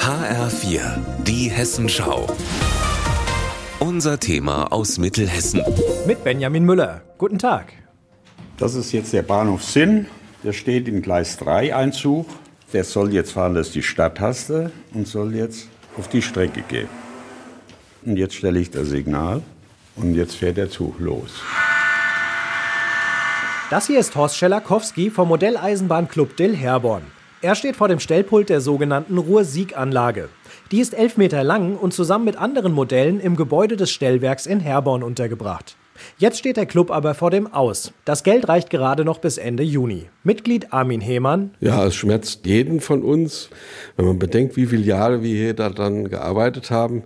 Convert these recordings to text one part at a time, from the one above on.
HR4, die Hessenschau. Unser Thema aus Mittelhessen. Mit Benjamin Müller. Guten Tag. Das ist jetzt der Bahnhof Sinn. Der steht im Gleis 3 Einzug. Der soll jetzt fahren, das ist die Stadttaste und soll jetzt auf die Strecke gehen. Und jetzt stelle ich das Signal und jetzt fährt der Zug los. Das hier ist Horst Schelakowski vom Modelleisenbahnclub Dill Herborn. Er steht vor dem Stellpult der sogenannten Ruhr-Sieg-Anlage. Die ist elf Meter lang und zusammen mit anderen Modellen im Gebäude des Stellwerks in Herborn untergebracht. Jetzt steht der Club aber vor dem Aus. Das Geld reicht gerade noch bis Ende Juni. Mitglied Armin Hehmann. Ja, es schmerzt jeden von uns, wenn man bedenkt, wie viele Jahre wir hier da dran gearbeitet haben.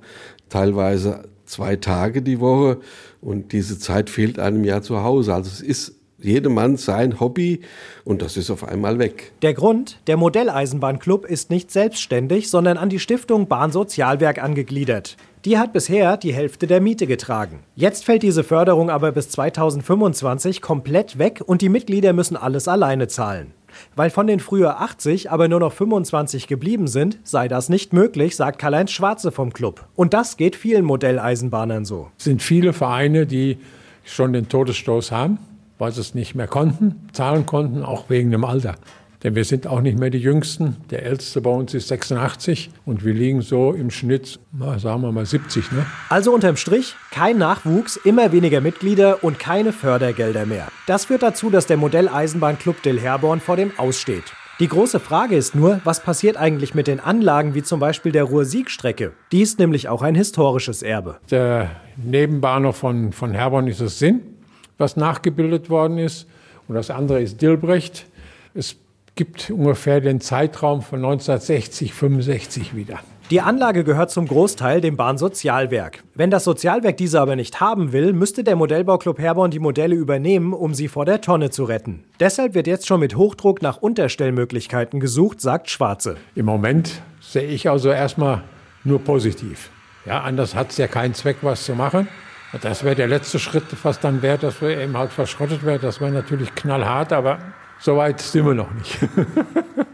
Teilweise zwei Tage die Woche und diese Zeit fehlt einem ja zu Hause. Also es ist jedermann sein Hobby und das ist auf einmal weg. Der Grund, der Modelleisenbahnclub ist nicht selbstständig, sondern an die Stiftung Bahnsozialwerk angegliedert. Die hat bisher die Hälfte der Miete getragen. Jetzt fällt diese Förderung aber bis 2025 komplett weg und die Mitglieder müssen alles alleine zahlen. Weil von den früher 80 aber nur noch 25 geblieben sind, sei das nicht möglich, sagt Karl-Heinz Schwarze vom Club. Und das geht vielen Modelleisenbahnern so. Es sind viele Vereine, die schon den Todesstoß haben weil sie es nicht mehr konnten, zahlen konnten, auch wegen dem Alter. Denn wir sind auch nicht mehr die Jüngsten. Der Älteste bei uns ist 86 und wir liegen so im Schnitt, sagen wir mal 70. Ne? Also unterm Strich kein Nachwuchs, immer weniger Mitglieder und keine Fördergelder mehr. Das führt dazu, dass der Modelleisenbahnclub Dill Herborn vor dem Aussteht. Die große Frage ist nur, was passiert eigentlich mit den Anlagen wie zum Beispiel der Ruhr-Sieg-Strecke? Die ist nämlich auch ein historisches Erbe. Der Nebenbahnhof von, von Herborn ist es Sinn was nachgebildet worden ist. Und das andere ist Dilbrecht. Es gibt ungefähr den Zeitraum von 1960, 65 wieder. Die Anlage gehört zum Großteil dem Bahnsozialwerk. Wenn das Sozialwerk diese aber nicht haben will, müsste der Modellbauclub Herborn die Modelle übernehmen, um sie vor der Tonne zu retten. Deshalb wird jetzt schon mit Hochdruck nach Unterstellmöglichkeiten gesucht, sagt Schwarze. Im Moment sehe ich also erstmal nur positiv. Ja, anders hat es ja keinen Zweck, was zu machen. Das wäre der letzte Schritt, was dann wäre, dass wir eben halt verschrottet werden. Das wäre natürlich knallhart, aber so weit sind wir noch nicht.